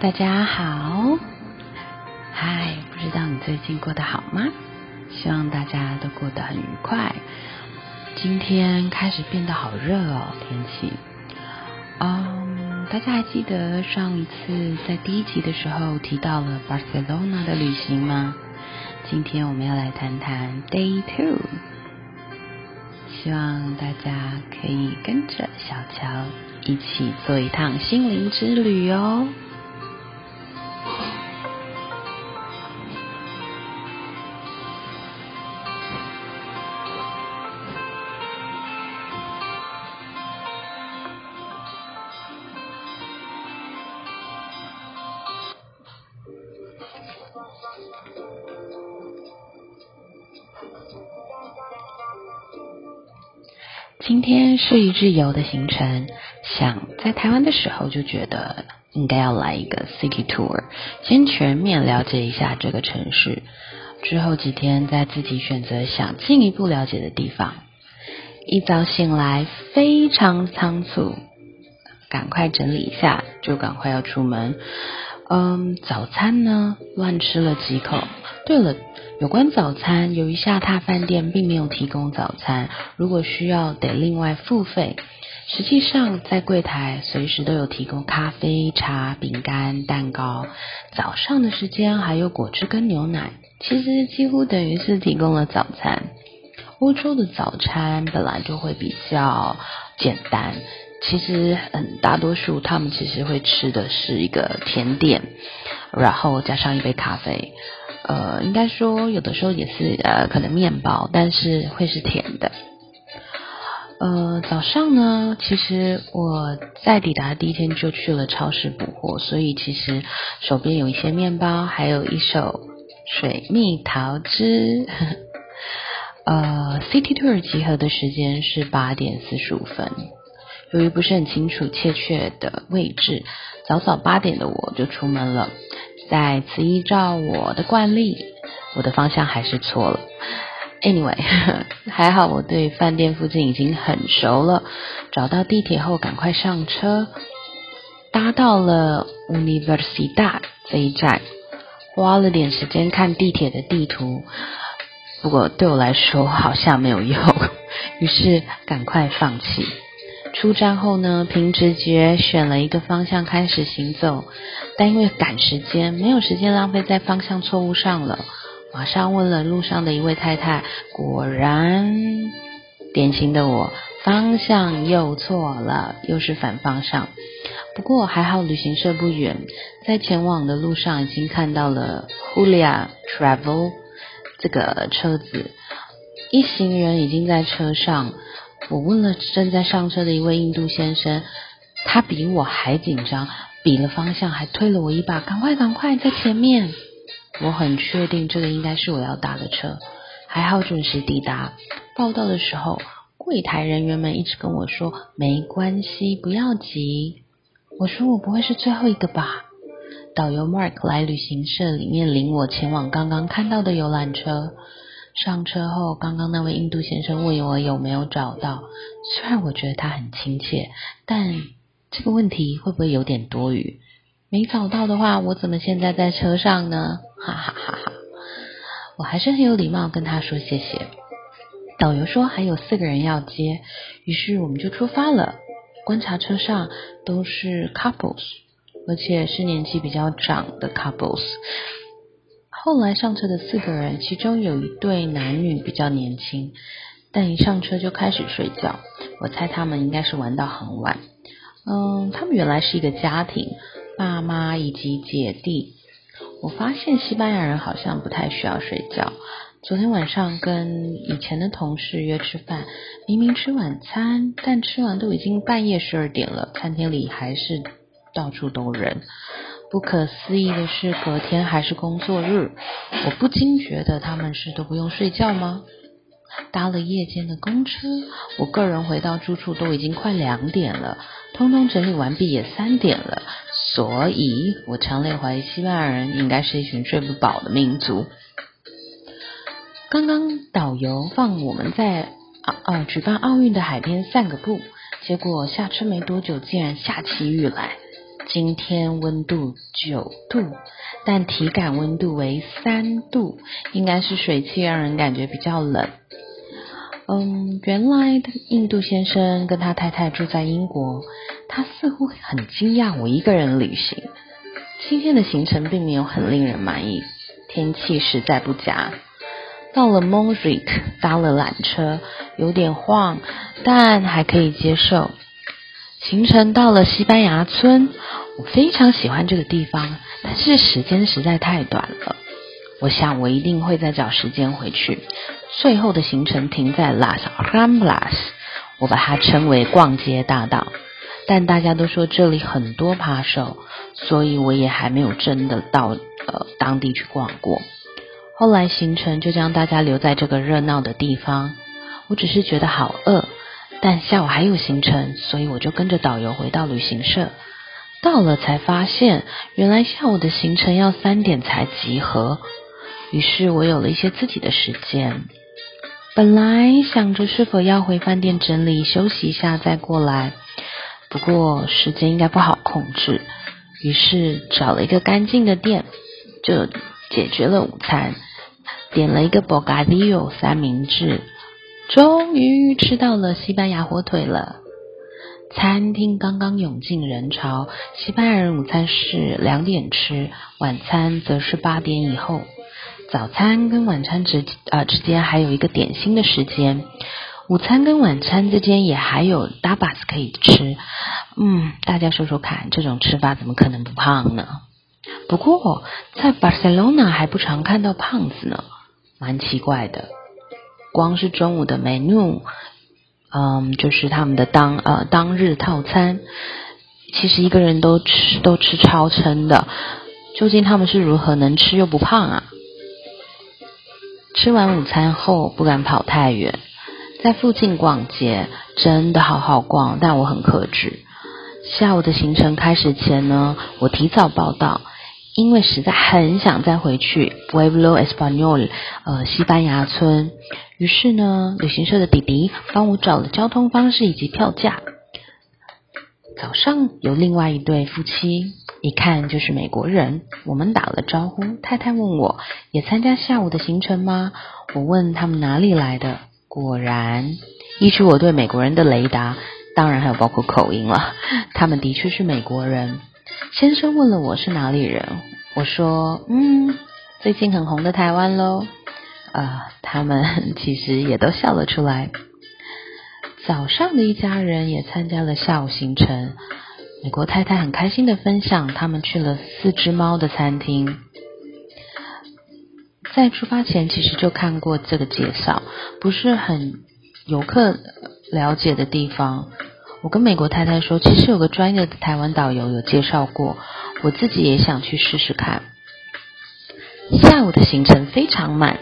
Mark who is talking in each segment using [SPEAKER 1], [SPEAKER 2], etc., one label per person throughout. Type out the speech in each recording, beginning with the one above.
[SPEAKER 1] 大家好，嗨，不知道你最近过得好吗？希望大家都过得很愉快。今天开始变得好热哦，天气。嗯，大家还记得上一次在第一集的时候提到了巴塞罗那的旅行吗？今天我们要来谈谈 Day Two。希望大家可以跟着小乔一起做一趟心灵之旅哦。今天是一日游的行程，想在台湾的时候就觉得应该要来一个 city tour，先全面了解一下这个城市，之后几天再自己选择想进一步了解的地方。一早醒来非常仓促，赶快整理一下就赶快要出门。嗯，早餐呢乱吃了几口。对了。有关早餐，由于下榻饭店并没有提供早餐，如果需要得另外付费。实际上，在柜台随时都有提供咖啡、茶、饼干、蛋糕。早上的时间还有果汁跟牛奶，其实几乎等于是提供了早餐。欧洲的早餐本来就会比较简单，其实嗯，大多数他们其实会吃的是一个甜点，然后加上一杯咖啡。呃，应该说有的时候也是呃，可能面包，但是会是甜的。呃，早上呢，其实我在抵达第一天就去了超市补货，所以其实手边有一些面包，还有一手水蜜桃汁。呃，City Tour 集合的时间是八点四十五分，由于不是很清楚确切的位置，早早八点的我就出门了。再次依照我的惯例，我的方向还是错了。Anyway，还好我对饭店附近已经很熟了。找到地铁后，赶快上车，搭到了 Universidad 这一站，花了点时间看地铁的地图，不过对我来说好像没有用，于是赶快放弃。出站后呢，凭直觉选了一个方向开始行走，但因为赶时间，没有时间浪费在方向错误上了。马上问了路上的一位太太，果然，典型的我，方向又错了，又是反方向。不过还好，旅行社不远，在前往的路上已经看到了 Julia Travel 这个车子，一行人已经在车上。我问了正在上车的一位印度先生，他比我还紧张，比了方向，还推了我一把，赶快赶快在前面。我很确定这个应该是我要搭的车，还好准时抵达。报到的时候，柜台人员们一直跟我说没关系，不要急。我说我不会是最后一个吧？导游 Mark 来旅行社里面领我前往刚刚看到的游览车。上车后，刚刚那位印度先生问我有没有找到。虽然我觉得他很亲切，但这个问题会不会有点多余？没找到的话，我怎么现在在车上呢？哈哈哈哈！我还是很有礼貌跟他说谢谢。导游说还有四个人要接，于是我们就出发了。观察车上都是 couples，而且是年纪比较长的 couples。后来上车的四个人，其中有一对男女比较年轻，但一上车就开始睡觉。我猜他们应该是玩到很晚。嗯，他们原来是一个家庭，爸妈以及姐弟。我发现西班牙人好像不太需要睡觉。昨天晚上跟以前的同事约吃饭，明明吃晚餐，但吃完都已经半夜十二点了，餐厅里还是到处都人。不可思议的是，隔天还是工作日，我不禁觉得他们是都不用睡觉吗？搭了夜间的公车，我个人回到住处都已经快两点了，通通整理完毕也三点了，所以我强烈怀疑西班牙人应该是一群睡不饱的民族。刚刚导游放我们在啊啊举办奥运的海边散个步，结果下车没多久，竟然下起雨来。今天温度九度，但体感温度为三度，应该是水汽让人感觉比较冷。嗯，原来印度先生跟他太太住在英国，他似乎很惊讶我一个人旅行。今天的行程并没有很令人满意，天气实在不佳。到了 m o n r i c 搭了缆车，有点晃，但还可以接受。行程到了西班牙村，我非常喜欢这个地方，但是时间实在太短了。我想我一定会再找时间回去。最后的行程停在 Las Ramblas，我把它称为逛街大道。但大家都说这里很多扒手，所以我也还没有真的到呃当地去逛过。后来行程就将大家留在这个热闹的地方，我只是觉得好饿。但下午还有行程，所以我就跟着导游回到旅行社。到了才发现，原来下午的行程要三点才集合。于是我有了一些自己的时间。本来想着是否要回饭店整理休息一下再过来，不过时间应该不好控制。于是找了一个干净的店，就解决了午餐，点了一个 bocadillo 三明治。终于吃到了西班牙火腿了。餐厅刚刚涌进人潮。西班牙人午餐是两点吃，晚餐则是八点以后。早餐跟晚餐之啊之间还有一个点心的时间。午餐跟晚餐之间也还有 dabas 可以吃。嗯，大家说说看，这种吃法怎么可能不胖呢？不过在巴塞罗那还不常看到胖子呢，蛮奇怪的。光是中午的 menu，嗯，就是他们的当呃当日套餐，其实一个人都吃都吃超撑的。究竟他们是如何能吃又不胖啊？吃完午餐后不敢跑太远，在附近逛街，真的好好逛，但我很克制。下午的行程开始前呢，我提早报到。因为实在很想再回去 Pueblo Español，呃，西班牙村。于是呢，旅行社的弟弟帮我找了交通方式以及票价。早上有另外一对夫妻，一看就是美国人。我们打了招呼，太太问我也参加下午的行程吗？我问他们哪里来的，果然，依据我对美国人的雷达，当然还有包括口音了，他们的确是美国人。先生问了我是哪里人，我说嗯，最近很红的台湾喽。啊，他们 其实也都笑了出来。早上的一家人也参加了下午行程，美国太太很开心的分享，他们去了四只猫的餐厅。在出发前其实就看过这个介绍，不是很游客了解的地方。我跟美国太太说，其实有个专业的台湾导游有介绍过，我自己也想去试试看。下午的行程非常满，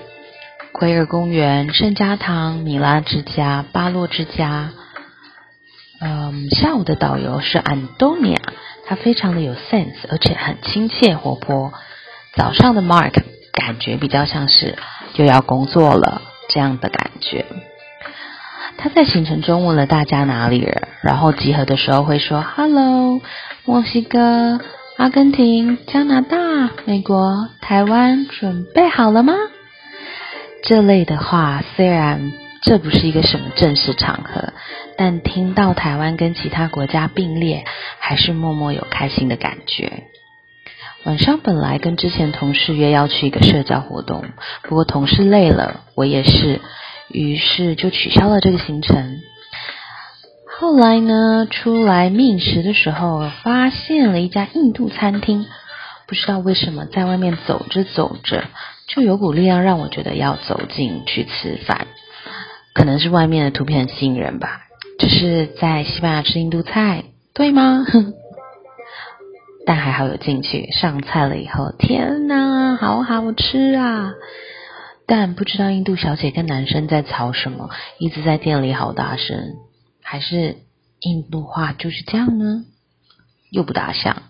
[SPEAKER 1] 奎尔公园、圣家堂、米拉之家、巴洛之家。嗯，下午的导游是安东尼亚，他非常的有 sense，而且很亲切活泼。早上的 Mark 感觉比较像是就要工作了这样的感觉。他在行程中问了大家哪里人，然后集合的时候会说 “Hello，墨西哥、阿根廷、加拿大、美国、台湾，准备好了吗？”这类的话，虽然这不是一个什么正式场合，但听到台湾跟其他国家并列，还是默默有开心的感觉。晚上本来跟之前同事约要去一个社交活动，不过同事累了，我也是。于是就取消了这个行程。后来呢，出来觅食的时候，发现了一家印度餐厅。不知道为什么，在外面走着走着，就有股力量让我觉得要走进去吃饭。可能是外面的图片很吸引人吧。这是在西班牙吃印度菜，对吗？但还好有进去。上菜了以后，天哪，好好吃啊！但不知道印度小姐跟男生在吵什么，一直在店里好大声，还是印度话就是这样呢？又不大像。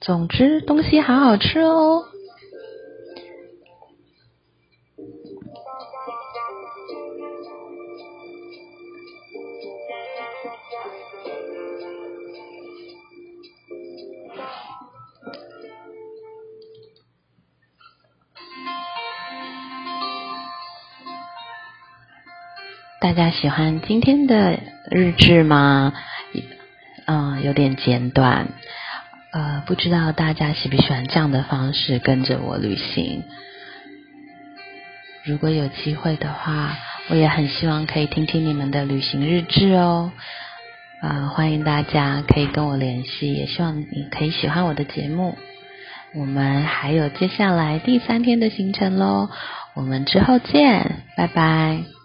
[SPEAKER 1] 总之，东西好好吃哦。大家喜欢今天的日志吗？嗯，有点简短。呃，不知道大家喜不喜欢这样的方式跟着我旅行？如果有机会的话，我也很希望可以听听你们的旅行日志哦。啊，欢迎大家可以跟我联系，也希望你可以喜欢我的节目。我们还有接下来第三天的行程喽，我们之后见，拜拜。